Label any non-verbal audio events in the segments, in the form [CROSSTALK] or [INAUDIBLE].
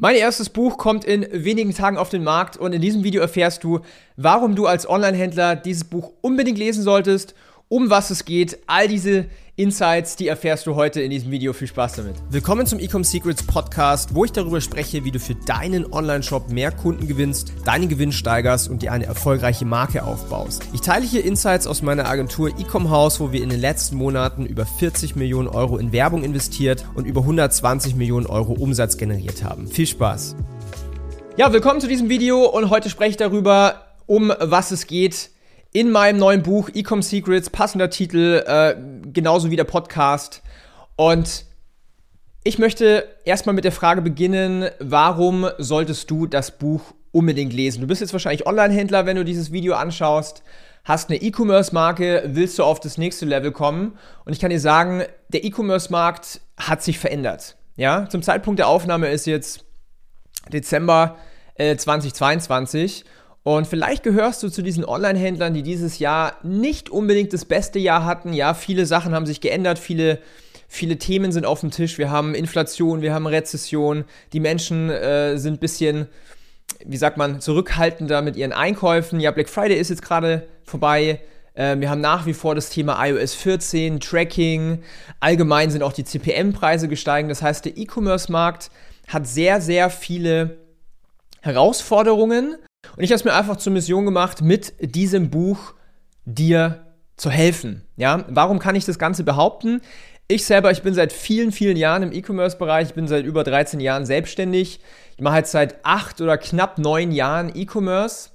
Mein erstes Buch kommt in wenigen Tagen auf den Markt und in diesem Video erfährst du, warum du als Online-Händler dieses Buch unbedingt lesen solltest, um was es geht, all diese Insights, die erfährst du heute in diesem Video. Viel Spaß damit. Willkommen zum Ecom Secrets Podcast, wo ich darüber spreche, wie du für deinen Online-Shop mehr Kunden gewinnst, deinen Gewinn steigerst und dir eine erfolgreiche Marke aufbaust. Ich teile hier Insights aus meiner Agentur Ecom House, wo wir in den letzten Monaten über 40 Millionen Euro in Werbung investiert und über 120 Millionen Euro Umsatz generiert haben. Viel Spaß. Ja, willkommen zu diesem Video und heute spreche ich darüber, um was es geht in meinem neuen Buch Ecom Secrets, passender Titel, äh, genauso wie der Podcast. Und ich möchte erstmal mit der Frage beginnen, warum solltest du das Buch unbedingt lesen? Du bist jetzt wahrscheinlich Online-Händler, wenn du dieses Video anschaust, hast eine E-Commerce-Marke, willst du auf das nächste Level kommen. Und ich kann dir sagen, der E-Commerce-Markt hat sich verändert. Ja, zum Zeitpunkt der Aufnahme ist jetzt Dezember äh, 2022 und vielleicht gehörst du zu diesen Online-Händlern, die dieses Jahr nicht unbedingt das beste Jahr hatten. Ja, viele Sachen haben sich geändert, viele, viele Themen sind auf dem Tisch. Wir haben Inflation, wir haben Rezession. Die Menschen äh, sind ein bisschen, wie sagt man, zurückhaltender mit ihren Einkäufen. Ja, Black Friday ist jetzt gerade vorbei. Äh, wir haben nach wie vor das Thema iOS 14, Tracking. Allgemein sind auch die CPM-Preise gestiegen. Das heißt, der E-Commerce-Markt hat sehr, sehr viele Herausforderungen und ich habe es mir einfach zur Mission gemacht, mit diesem Buch dir zu helfen. Ja, warum kann ich das Ganze behaupten? Ich selber, ich bin seit vielen, vielen Jahren im E-Commerce-Bereich, ich bin seit über 13 Jahren selbstständig. Ich mache jetzt seit acht oder knapp neun Jahren E-Commerce.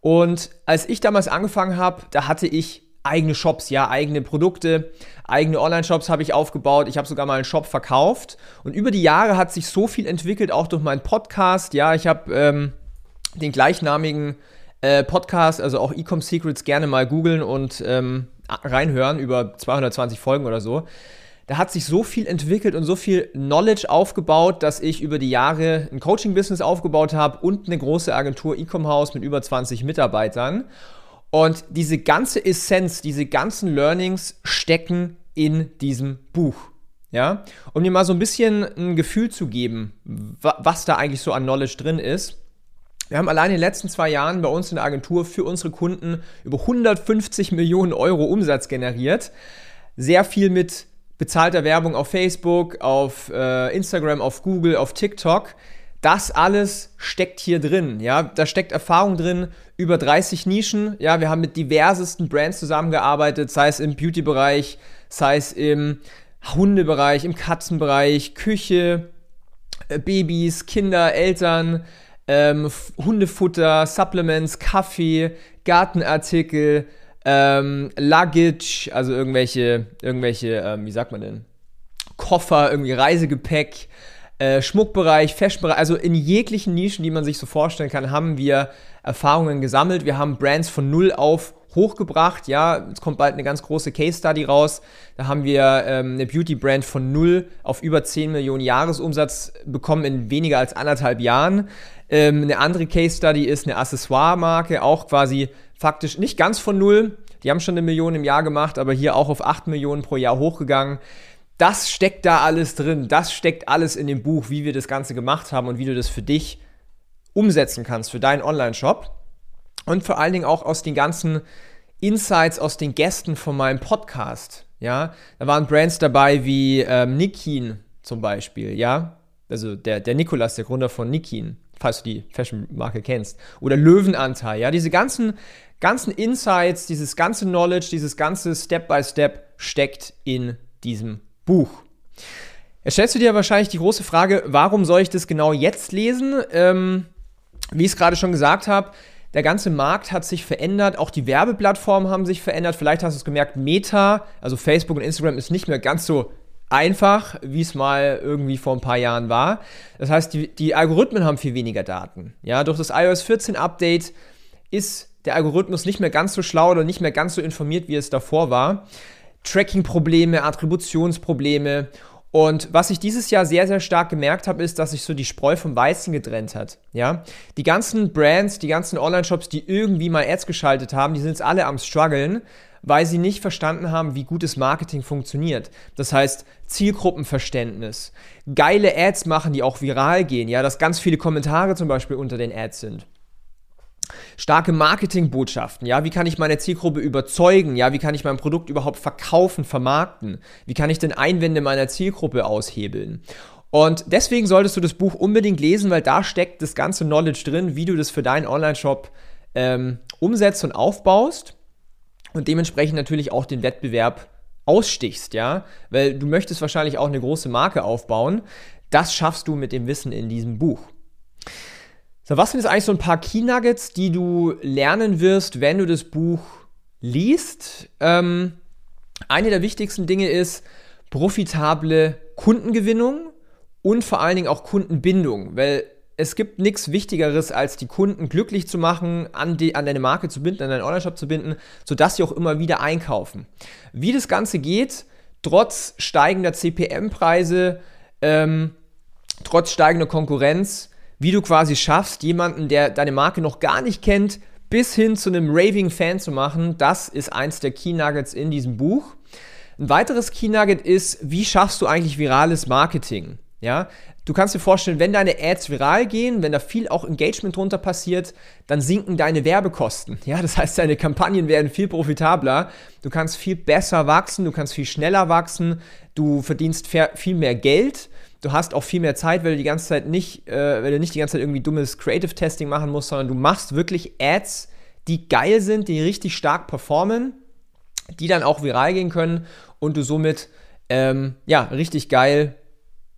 Und als ich damals angefangen habe, da hatte ich eigene Shops, ja, eigene Produkte, eigene Online-Shops habe ich aufgebaut. Ich habe sogar mal einen Shop verkauft. Und über die Jahre hat sich so viel entwickelt, auch durch meinen Podcast. Ja, ich habe ähm, den gleichnamigen äh, Podcast, also auch Ecom Secrets, gerne mal googeln und ähm, reinhören über 220 Folgen oder so. Da hat sich so viel entwickelt und so viel Knowledge aufgebaut, dass ich über die Jahre ein Coaching-Business aufgebaut habe und eine große Agentur Ecom House mit über 20 Mitarbeitern. Und diese ganze Essenz, diese ganzen Learnings stecken in diesem Buch. Ja, um dir mal so ein bisschen ein Gefühl zu geben, was da eigentlich so an Knowledge drin ist. Wir haben allein in den letzten zwei Jahren bei uns in der Agentur für unsere Kunden über 150 Millionen Euro Umsatz generiert. Sehr viel mit bezahlter Werbung auf Facebook, auf äh, Instagram, auf Google, auf TikTok. Das alles steckt hier drin, ja. Da steckt Erfahrung drin, über 30 Nischen, ja. Wir haben mit diversesten Brands zusammengearbeitet, sei es im Beauty-Bereich, sei es im Hundebereich, im Katzenbereich, Küche, äh, Babys, Kinder, Eltern, ähm, Hundefutter, Supplements, Kaffee, Gartenartikel, ähm, Luggage, also irgendwelche, irgendwelche, ähm, wie sagt man denn, Koffer, irgendwie Reisegepäck, äh, Schmuckbereich, Fashionbereich, also in jeglichen Nischen, die man sich so vorstellen kann, haben wir Erfahrungen gesammelt. Wir haben Brands von null auf hochgebracht. Ja, es kommt bald eine ganz große Case Study raus. Da haben wir ähm, eine Beauty Brand von null auf über 10 Millionen Jahresumsatz bekommen in weniger als anderthalb Jahren. Ähm, eine andere Case Study ist eine Accessoire-Marke, auch quasi faktisch nicht ganz von null. Die haben schon eine Million im Jahr gemacht, aber hier auch auf 8 Millionen pro Jahr hochgegangen. Das steckt da alles drin. Das steckt alles in dem Buch, wie wir das Ganze gemacht haben und wie du das für dich umsetzen kannst, für deinen Online-Shop. Und vor allen Dingen auch aus den ganzen Insights aus den Gästen von meinem Podcast. Ja, da waren Brands dabei wie ähm, Nikin zum Beispiel, ja, also der, der Nikolas, der Gründer von Nikin falls du die Fashion-Marke kennst. Oder Löwenanteil, ja, diese ganzen, ganzen Insights, dieses ganze Knowledge, dieses ganze Step-by-Step Step steckt in diesem Buch. Jetzt stellst du dir wahrscheinlich die große Frage, warum soll ich das genau jetzt lesen? Ähm, wie ich es gerade schon gesagt habe, der ganze Markt hat sich verändert, auch die Werbeplattformen haben sich verändert. Vielleicht hast du es gemerkt, Meta, also Facebook und Instagram, ist nicht mehr ganz so einfach, wie es mal irgendwie vor ein paar Jahren war. Das heißt, die, die Algorithmen haben viel weniger Daten. Ja, durch das iOS 14 Update ist der Algorithmus nicht mehr ganz so schlau oder nicht mehr ganz so informiert, wie es davor war. Tracking-Probleme, Attributionsprobleme. Und was ich dieses Jahr sehr, sehr stark gemerkt habe, ist, dass sich so die Spreu vom Weizen getrennt hat. Ja? Die ganzen Brands, die ganzen Online-Shops, die irgendwie mal Ads geschaltet haben, die sind jetzt alle am struggeln, weil sie nicht verstanden haben, wie gutes Marketing funktioniert. Das heißt, Zielgruppenverständnis, geile Ads machen, die auch viral gehen, ja, dass ganz viele Kommentare zum Beispiel unter den Ads sind. Starke Marketingbotschaften, ja, wie kann ich meine Zielgruppe überzeugen, ja, wie kann ich mein Produkt überhaupt verkaufen, vermarkten, wie kann ich denn Einwände meiner Zielgruppe aushebeln. Und deswegen solltest du das Buch unbedingt lesen, weil da steckt das ganze Knowledge drin, wie du das für deinen Online-Shop ähm, umsetzt und aufbaust und dementsprechend natürlich auch den Wettbewerb ausstichst, ja, weil du möchtest wahrscheinlich auch eine große Marke aufbauen. Das schaffst du mit dem Wissen in diesem Buch. So, was sind jetzt eigentlich so ein paar Key Nuggets, die du lernen wirst, wenn du das Buch liest? Ähm, eine der wichtigsten Dinge ist profitable Kundengewinnung und vor allen Dingen auch Kundenbindung, weil es gibt nichts Wichtigeres, als die Kunden glücklich zu machen, an, die, an deine Marke zu binden, an deinen Online-Shop zu binden, sodass sie auch immer wieder einkaufen. Wie das Ganze geht, trotz steigender CPM-Preise, ähm, trotz steigender Konkurrenz, wie du quasi schaffst, jemanden, der deine Marke noch gar nicht kennt, bis hin zu einem Raving-Fan zu machen, das ist eins der Key Nuggets in diesem Buch. Ein weiteres Key Nugget ist, wie schaffst du eigentlich virales Marketing? Ja, du kannst dir vorstellen, wenn deine Ads viral gehen, wenn da viel auch Engagement drunter passiert, dann sinken deine Werbekosten. [LAUGHS] Ja, das heißt, deine Kampagnen werden viel profitabler. Du kannst viel besser wachsen, du kannst viel schneller wachsen, du verdienst viel mehr Geld. Du hast auch viel mehr Zeit, weil du die ganze Zeit nicht, äh, weil du nicht die ganze Zeit irgendwie dummes Creative Testing machen musst, sondern du machst wirklich Ads, die geil sind, die richtig stark performen, die dann auch viral gehen können und du somit ähm, ja richtig geil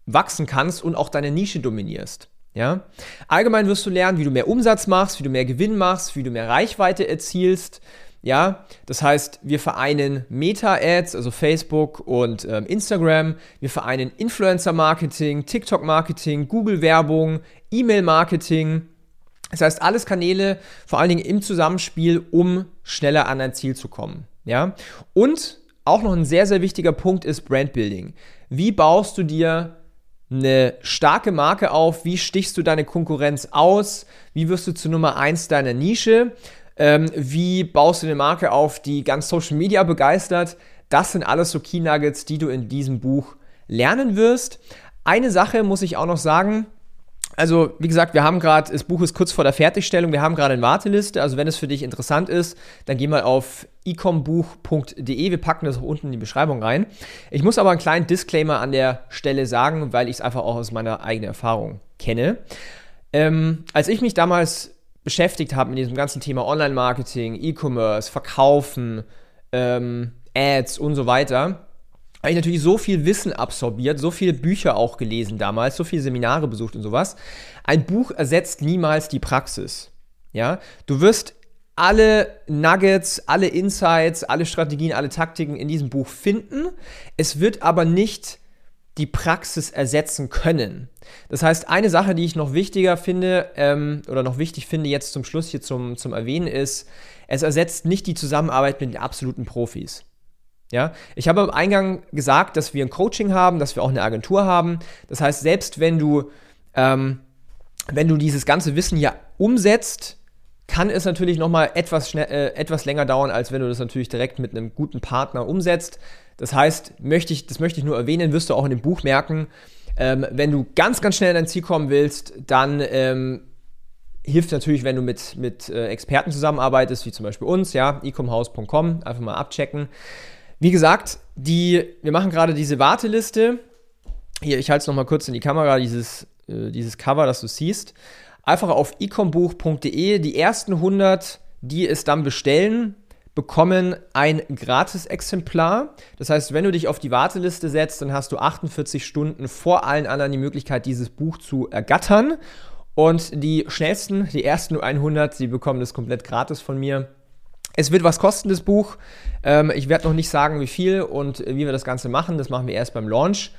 wachsen kannst und auch deine Nische dominierst. Ja? Allgemein wirst du lernen, wie du mehr Umsatz machst, wie du mehr Gewinn machst, wie du mehr Reichweite erzielst. Ja, das heißt, wir vereinen Meta-Ads, also Facebook und ähm, Instagram. Wir vereinen Influencer-Marketing, TikTok-Marketing, Google-Werbung, E-Mail-Marketing. Das heißt, alles Kanäle, vor allen Dingen im Zusammenspiel, um schneller an dein Ziel zu kommen. Ja, und auch noch ein sehr, sehr wichtiger Punkt ist Brandbuilding. Wie baust du dir eine starke Marke auf? Wie stichst du deine Konkurrenz aus? Wie wirst du zur Nummer 1 deiner Nische? Ähm, wie baust du eine Marke auf, die ganz Social Media begeistert? Das sind alles so Key Nuggets, die du in diesem Buch lernen wirst. Eine Sache muss ich auch noch sagen, also, wie gesagt, wir haben gerade, das Buch ist kurz vor der Fertigstellung, wir haben gerade eine Warteliste. Also, wenn es für dich interessant ist, dann geh mal auf ecombuch.de. Wir packen das auch unten in die Beschreibung rein. Ich muss aber einen kleinen Disclaimer an der Stelle sagen, weil ich es einfach auch aus meiner eigenen Erfahrung kenne. Ähm, als ich mich damals beschäftigt habe mit diesem ganzen Thema Online-Marketing, E-Commerce, Verkaufen, ähm, Ads und so weiter, habe ich natürlich so viel Wissen absorbiert, so viele Bücher auch gelesen damals, so viele Seminare besucht und sowas. Ein Buch ersetzt niemals die Praxis. Ja, du wirst alle Nuggets, alle Insights, alle Strategien, alle Taktiken in diesem Buch finden. Es wird aber nicht die Praxis ersetzen können. Das heißt, eine Sache, die ich noch wichtiger finde ähm, oder noch wichtig finde jetzt zum Schluss hier zum, zum Erwähnen ist, es ersetzt nicht die Zusammenarbeit mit den absoluten Profis. Ja, ich habe am Eingang gesagt, dass wir ein Coaching haben, dass wir auch eine Agentur haben. Das heißt, selbst wenn du, ähm, wenn du dieses ganze Wissen ja umsetzt, kann es natürlich nochmal etwas, äh, etwas länger dauern, als wenn du das natürlich direkt mit einem guten Partner umsetzt. Das heißt, möchte ich, das möchte ich nur erwähnen, wirst du auch in dem Buch merken, ähm, wenn du ganz, ganz schnell in dein Ziel kommen willst, dann ähm, hilft natürlich, wenn du mit, mit äh, Experten zusammenarbeitest, wie zum Beispiel uns, ja, ecomhouse.com, einfach mal abchecken. Wie gesagt, die, wir machen gerade diese Warteliste. Hier, ich halte es nochmal kurz in die Kamera, dieses, äh, dieses Cover, das du siehst. Einfach auf ecombuch.de. Die ersten 100, die es dann bestellen, bekommen ein Gratis-Exemplar. Das heißt, wenn du dich auf die Warteliste setzt, dann hast du 48 Stunden vor allen anderen die Möglichkeit, dieses Buch zu ergattern. Und die schnellsten, die ersten 100, sie bekommen das komplett gratis von mir. Es wird was kosten, das Buch. Ähm, ich werde noch nicht sagen, wie viel und wie wir das Ganze machen. Das machen wir erst beim Launch.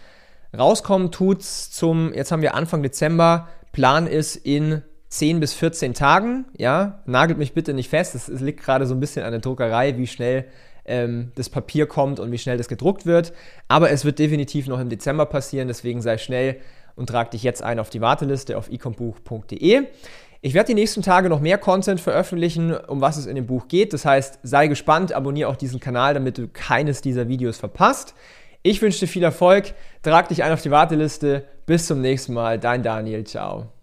Rauskommen tut's zum, jetzt haben wir Anfang Dezember. Plan ist in 10 bis 14 Tagen. Ja, nagelt mich bitte nicht fest. Es, liegt gerade so ein bisschen an der Druckerei, wie schnell ähm, das Papier kommt und wie schnell das gedruckt wird. Aber es wird definitiv noch im Dezember passieren. Deswegen sei schnell und trag dich jetzt ein auf die Warteliste auf ecombuch.de. Ich werde die nächsten Tage noch mehr Content veröffentlichen, um was es in dem Buch geht. Das heißt, sei gespannt, abonniere auch diesen Kanal, damit du keines dieser Videos verpasst. Ich wünsche dir viel Erfolg, trag dich ein auf die Warteliste. Bis zum nächsten Mal, dein Daniel, ciao.